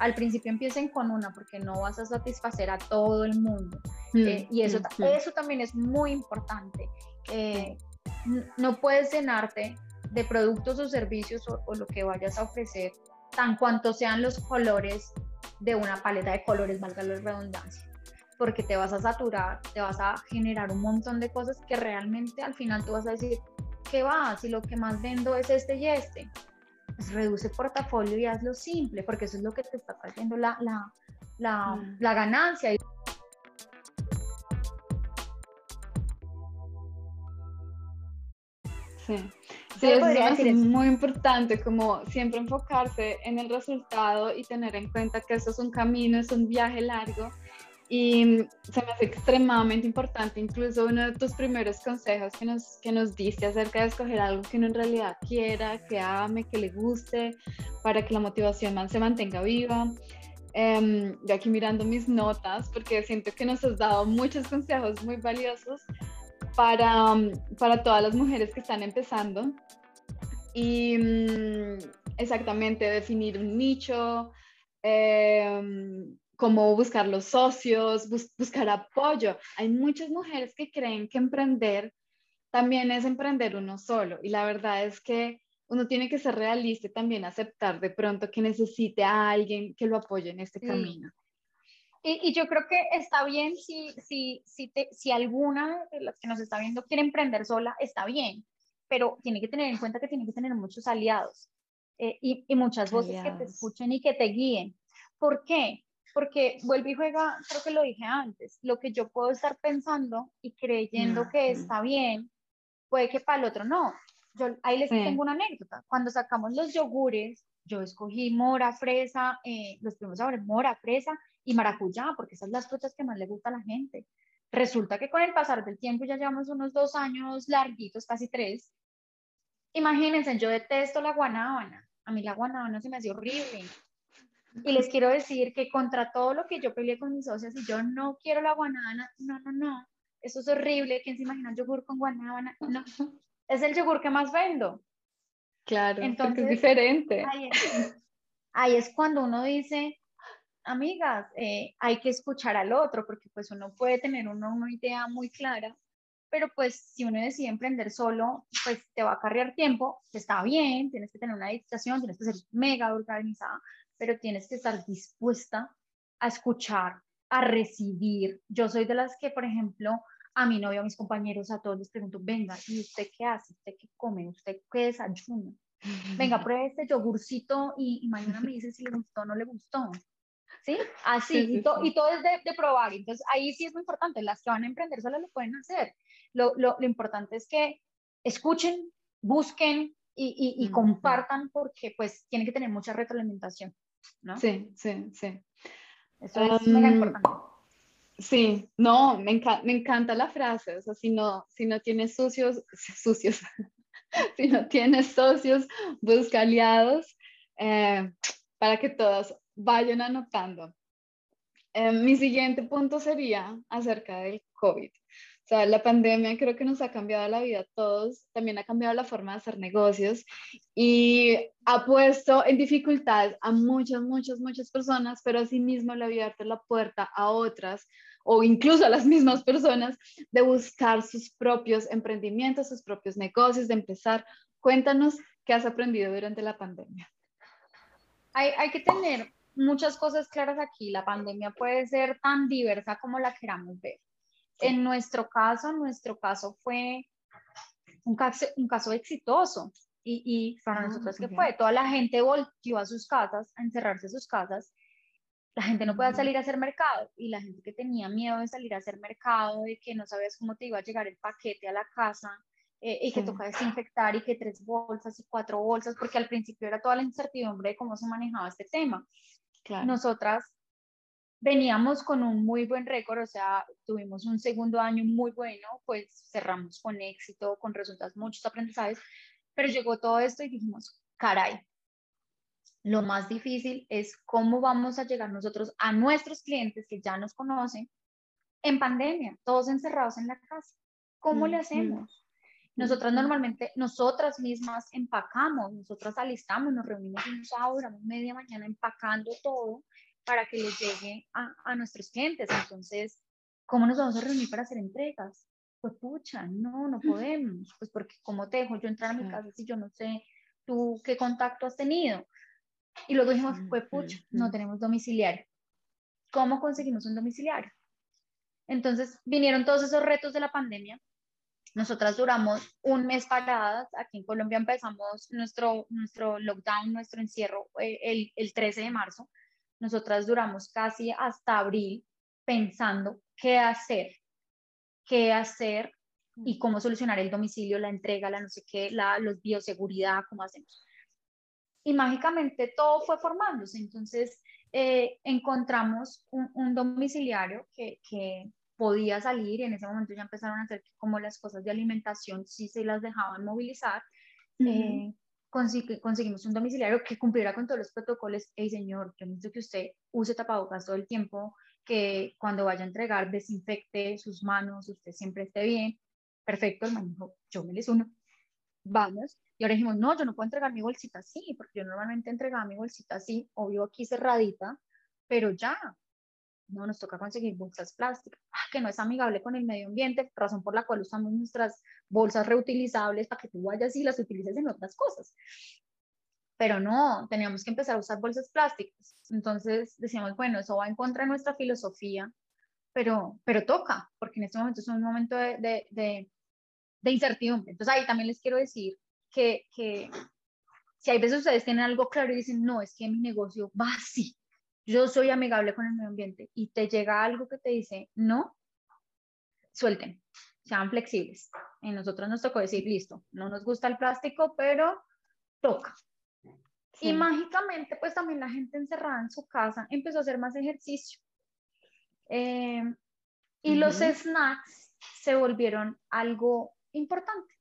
al principio empiecen con una porque no vas a satisfacer a todo el mundo. Mm, eh, y eso, mm, mm. eso también es muy importante. Eh, no puedes llenarte de productos o servicios o, lo que vayas a ofrecer, tan cuanto sean los colores de una paleta de colores, valga la redundancia, porque te vas a saturar, te vas a generar un montón de cosas que realmente al final tú vas a decir, ¿qué va? Si lo que más vendo es este y este, pues reduce portafolio y hazlo simple, porque eso es lo que te está trayendo la, la, la, mm. la ganancia. Sí. Sí, es muy importante, como siempre enfocarse en el resultado y tener en cuenta que eso es un camino, es un viaje largo y se me hace extremadamente importante, incluso uno de tus primeros consejos que nos, que nos diste acerca de escoger algo que uno en realidad quiera, que ame, que le guste, para que la motivación se mantenga viva. Eh, yo aquí mirando mis notas, porque siento que nos has dado muchos consejos muy valiosos para, para todas las mujeres que están empezando. Y mm, exactamente definir un nicho, eh, cómo buscar los socios, buscar apoyo. Hay muchas mujeres que creen que emprender también es emprender uno solo y la verdad es que uno tiene que ser realista y también aceptar de pronto que necesite a alguien que lo apoye en este camino. Y, yo creo que está bien si, si, si, si alguna de las que nos está viendo quiere emprender sola, está bien, pero tiene que tener en cuenta que tiene que tener muchos aliados eh, y, y, muchas voces que te escuchen y que te guíen. ¿Por qué? Porque vuelve y juega, creo que lo dije antes, lo que yo puedo estar pensando y creyendo que está bien, puede que para el otro no. Yo ahí les tengo una anécdota. Cuando sacamos los yogures, yo escogí mora, fresa, eh, los primeros sabores mora, fresa y maracuyá, porque esas son las frutas que más le gusta a la gente. Resulta que con el pasar del tiempo ya llevamos unos dos años larguitos, casi tres. Imagínense, yo detesto la guanábana. A mí la guanábana se me hace horrible. Y les quiero decir que contra todo lo que yo peleé con mis socias y yo no quiero la guanábana, no, no, no, eso es horrible, ¿quién se imagina un yogur con guanábana? No, es el yogur que más vendo. Claro, Entonces, es diferente. Ahí es, cuando uno dice, amigas, eh, hay que escuchar al otro, porque pues uno puede tener una, una idea muy clara, pero pues si uno decide emprender solo, pues te va a cargar tiempo, está bien, tienes que tener una dedicación, tienes que ser mega organizada, pero tienes que estar dispuesta a escuchar, a recibir. Yo soy de las que, por ejemplo, a mi novio, a mis compañeros, a todos les pregunto, venga, ¿y usted qué hace? ¿Usted qué come? ¿Usted qué desayuna? Venga, pruebe este yogurcito y, mañana me dice si le gustó o no le gustó. ¿Sí? Así, Y, todo es de, probar. Entonces, ahí sí es muy importante. Las que van a emprender solo lo pueden hacer. Lo, lo, lo importante es que escuchen, busquen y, y, compartan porque pues tienen que tener mucha retroalimentación. Sí, sí, sí. Eso es importante. Sí, no, me, me, encanta la frase, o sea, si no, si no tienes sucios, sucios, si no tienes socios, busca aliados eh, para que todos vayan anotando. Eh, mi siguiente punto sería acerca del COVID sea, la pandemia creo que nos ha cambiado la vida a todos, también ha cambiado la forma de hacer negocios y ha puesto en dificultad a muchas, muchas, muchas personas, pero asimismo le ha abierto la puerta a otras o incluso a las mismas personas de buscar sus propios emprendimientos, sus propios negocios, de empezar. Cuéntanos qué has aprendido durante la pandemia. Hay, hay que tener muchas cosas claras aquí. La pandemia puede ser tan diversa como la queramos ver. En nuestro caso, nuestro caso fue un caso, un caso exitoso. Y, y para ah, nosotros, ¿qué fue? Toda la gente volvió a sus casas, a encerrarse en sus casas. La gente no podía salir a hacer mercado. Y la gente que tenía miedo de salir a hacer mercado, de que no sabías cómo te iba a llegar el paquete a la casa, eh, y que toca desinfectar y que tres bolsas y cuatro bolsas, porque al principio era toda la incertidumbre de cómo se manejaba este tema. Nosotras veníamos con un muy buen récord, o sea, tuvimos un segundo año muy bueno, pues cerramos con éxito, con resultados, muchos aprendizajes, pero llegó todo esto y dijimos, caray, lo más difícil es cómo vamos a llegar nosotros a nuestros clientes que ya nos conocen en pandemia, todos encerrados en la casa. ¿Cómo le hacemos? Nosotras normalmente, nosotras mismas empacamos, nosotras alistamos, nos reunimos un sábado, media mañana empacando todo para que les llegue a, a nuestros clientes. Entonces, ¿cómo nos vamos a reunir para hacer entregas? Pues pucha, no, no podemos, pues porque ¿cómo te dejo yo entrar a mi casa si yo no sé tú qué contacto has tenido? Y luego dijimos, pues pucha, no tenemos domiciliario. ¿Cómo conseguimos un domiciliario? Entonces vinieron todos esos retos de la pandemia. Nosotras duramos un mes paradas. Aquí en Colombia empezamos nuestro, nuestro lockdown, nuestro encierro eh, el, el 13 de marzo. Nosotras duramos casi hasta abril pensando qué hacer, qué hacer y cómo solucionar el domicilio, la entrega, la no sé qué, la los bioseguridad, cómo hacemos. Y mágicamente todo fue formándose. Entonces, eh, encontramos un, domiciliario que, que, podía salir y en ese momento ya empezaron a hacer como las cosas de alimentación sí se las dejaban movilizar. Eh, conseguimos un domiciliario que cumpliera con todos los protocolos. Hey, señor, yo necesito que usted use tapabocas todo el tiempo, que cuando vaya a entregar desinfecte sus manos, usted siempre esté bien. Perfecto, el man dijo, yo me les uno. Vamos. Y ahora dijimos, no, yo no puedo entregar mi bolsita así, porque yo normalmente entregaba mi bolsita así, obvio aquí cerradita, pero ya, no, nos toca conseguir bolsas plásticas, ah, que no es amigable con el medio ambiente, razón por la cual usamos nuestras bolsas reutilizables para que tú vayas y las utilices en otras cosas. Pero no, teníamos que empezar a usar bolsas plásticas. Entonces decíamos, bueno, eso va en contra de nuestra filosofía, pero, pero toca, porque en este momento es un momento de, de, de, de incertidumbre. Entonces ahí también les quiero decir que, que si hay veces ustedes tienen algo claro y dicen, no, es que mi negocio va así, yo soy amigable con el medio ambiente y te llega algo que te dice, no, suelten, sean flexibles. Y nosotros nos tocó decir, listo, no nos gusta el plástico, pero toca. Y mágicamente, pues también la gente encerrada en su casa empezó a hacer más ejercicio. Eh, y los snacks se volvieron algo importante.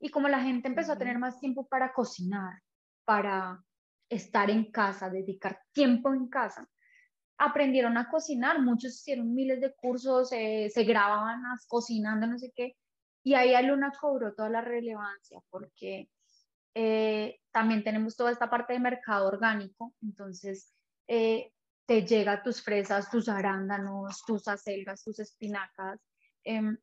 Y como la gente empezó a tener más tiempo para cocinar, para estar en casa, dedicar tiempo en casa, aprendieron a cocinar. Muchos hicieron miles de cursos, eh, se grababan cocinando, no sé qué. Y ahí Aluna cobró toda la relevancia porque eh, también tenemos toda esta parte de mercado orgánico. Entonces, eh, te llega tus fresas, tus arándanos, tus acelgas, tus espinacas. Em,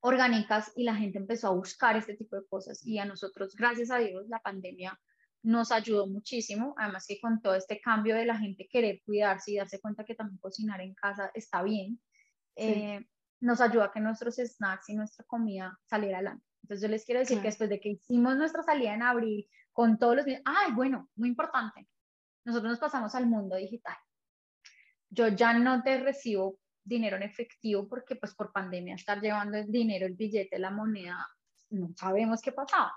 orgánicas y la gente empezó a buscar este tipo de cosas y a nosotros, gracias a Dios, la pandemia nos ayudó muchísimo, además que con todo este cambio de la gente querer cuidarse y darse cuenta que también cocinar en casa está bien, eh, nos ayudó a que nuestros snacks y nuestra comida saliera adelante. Entonces yo les quiero decir que después de que hicimos nuestra salida en abril con todos los... Ay, bueno, muy importante, nosotros nos pasamos al mundo digital. Yo ya no te recibo dinero en efectivo porque pues por pandemia estar llevando el dinero, el billete, la moneda, no sabemos qué pasaba.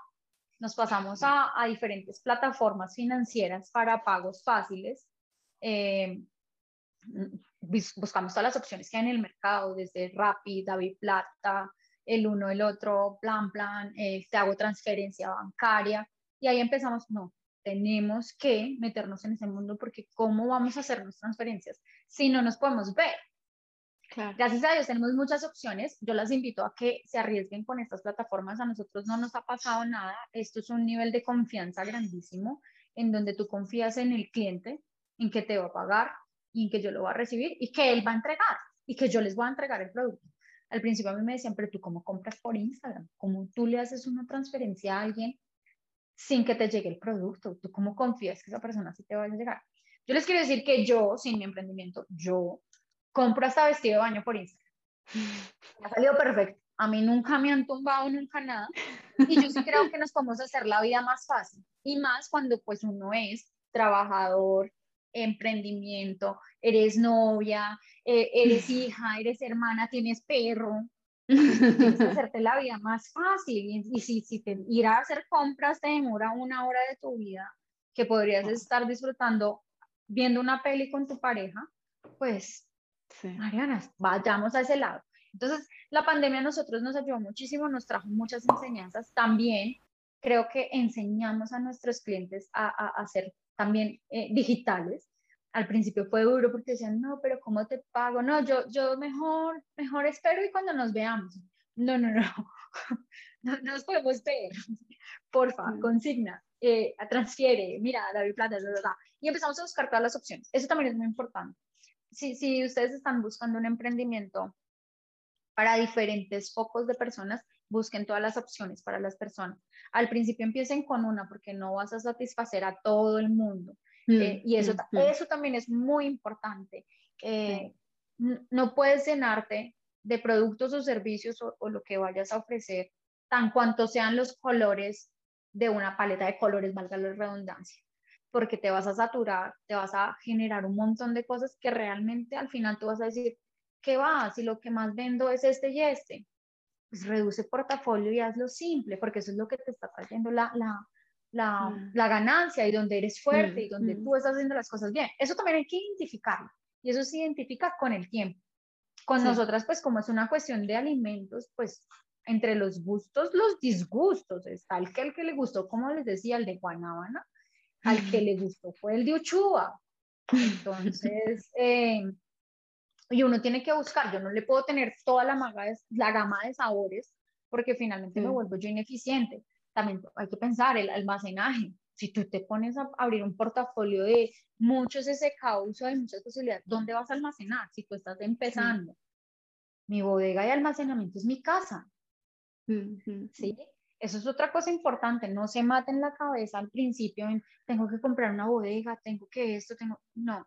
Nos pasamos a, a diferentes plataformas financieras para pagos fáciles. Eh, buscamos todas las opciones que hay en el mercado, desde Rappi, David Plata, el uno, el otro, plan, plan, eh, te hago transferencia bancaria. Y ahí empezamos, no, tenemos que meternos en ese mundo porque ¿cómo vamos a hacer las transferencias si no nos podemos ver? Gracias a Dios tenemos muchas opciones. Yo las invito a que se arriesguen con estas plataformas. A nosotros no nos ha pasado nada. Esto es un nivel de confianza grandísimo en donde tú confías en el cliente, en que te va a pagar y en que yo lo voy a recibir y que él va a entregar y que yo les voy a entregar el producto. Al principio a mí me decían, pero tú cómo compras por Instagram, cómo tú le haces una transferencia a alguien sin que te llegue el producto, tú cómo confías que esa persona sí te va a llegar. Yo les quiero decir que yo, sin mi emprendimiento, yo compro hasta vestido de baño por Instagram. Ha salido perfecto. A mí nunca me han tumbado, nunca nada. Y yo sí creo que nos podemos hacer la vida más fácil. Y más cuando pues uno es trabajador, emprendimiento, eres novia, eh, eres hija, eres hermana, tienes perro. Tienes que hacerte la vida más fácil. Y, si, si te, ir a hacer compras te demora una hora de tu vida que podrías estar disfrutando viendo una peli con tu pareja, pues Mariana, vayamos a ese lado. Entonces, la pandemia a nosotros nos ayudó muchísimo, nos trajo muchas enseñanzas. También creo que enseñamos a nuestros clientes a, a, ser también eh, digitales. Al principio fue duro porque decían, no, pero ¿cómo te pago? No, yo, yo mejor, mejor espero y cuando nos veamos. no, no, no, no, nos podemos ver, porfa, consigna, eh, transfiere, mira, David Plata, y empezamos a buscar todas las opciones. Eso también es muy importante. Si, si ustedes están buscando un emprendimiento para diferentes focos de personas, busquen todas las opciones para las personas. Al principio empiecen con una porque no vas a satisfacer a todo el mundo. Mm, eh, y eso, mm, mm. eso también es muy importante. Eh, no puedes llenarte de productos o servicios o, lo que vayas a ofrecer, tan cuanto sean los colores de una paleta de colores, valga la redundancia, porque te vas a saturar, te vas a generar un montón de cosas que realmente al final tú vas a decir, ¿qué va? Si lo que más vendo es este y este, pues reduce portafolio y hazlo simple, porque eso es lo que te está trayendo la, la, la, mm. la ganancia y donde eres fuerte y mm, donde mm. tú estás haciendo las cosas bien. Eso también hay que identificarlo y eso se identifica con el tiempo. Con nosotras, pues como es una cuestión de alimentos, pues entre los gustos, los disgustos, está el que, el que le gustó, como les decía, el de Guanábana, al que le gustó fue el de Uchua. Entonces, eh, y uno tiene que buscar, yo no le puedo tener toda la, la gama de sabores porque finalmente me vuelvo yo ineficiente. También hay que pensar el almacenaje. Si tú te pones a abrir un portafolio de muchos causa, de muchas posibilidades, ¿dónde vas a almacenar si tú estás empezando? Mi bodega de almacenamiento es mi casa. ¿Sí? Eso es otra cosa importante, no se maten la cabeza al principio en tengo que comprar una bodega, tengo que esto, tengo, no,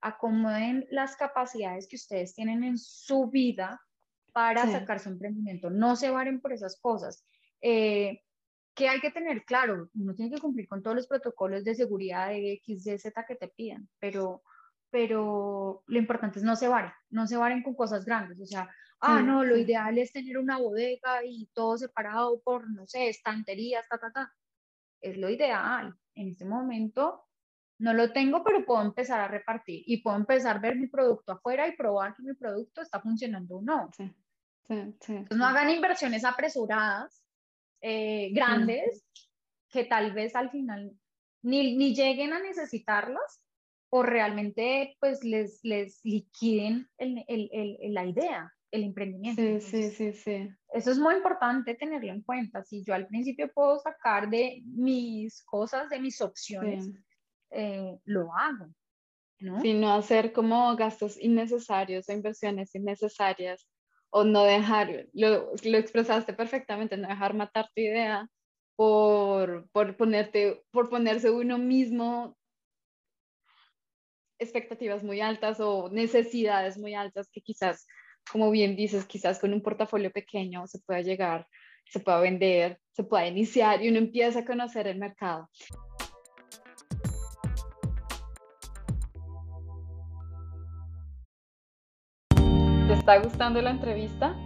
acomoden las capacidades que ustedes tienen en su vida para sacar su emprendimiento. No se varen por esas cosas. Eh, que hay que tener claro, uno tiene que cumplir con todos los protocolos de seguridad de X, Y, Z que te pidan, pero, pero lo importante es no se varen, no se varen con cosas grandes, o sea, ah, no, lo ideal es tener una bodega y todo separado por, no sé, estanterías, ta, ta, ta. Es lo ideal. En este momento no lo tengo, pero puedo empezar a repartir y puedo empezar a ver mi producto afuera y probar que mi producto está funcionando o no. Sí, sí, no hagan inversiones apresuradas, eh, grandes, que tal vez al final ni, ni, lleguen a necesitarlas o realmente pues les, les liquiden el, el, el, la idea, el emprendimiento. Sí, sí, sí, sí. Eso es muy importante tenerlo en cuenta. Si yo al principio puedo sacar de mis cosas, de mis opciones, eh, lo hago. ¿no? no hacer como gastos innecesarios o inversiones innecesarias o no dejar, lo, lo expresaste perfectamente, no dejar matar tu idea por, por, ponerte, por ponerse uno mismo expectativas muy altas o necesidades muy altas que quizás, como bien dices, quizás con un portafolio pequeño se pueda llegar, se pueda vender, se pueda iniciar y uno empieza a conocer el mercado. ¿Te está gustando la entrevista?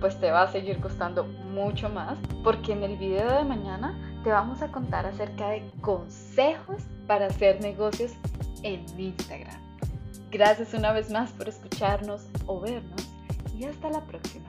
Pues te va a seguir costando mucho más porque en el video de mañana te vamos a contar acerca de consejos para hacer negocios en Instagram. Gracias una vez más por escucharnos o vernos y hasta la próxima.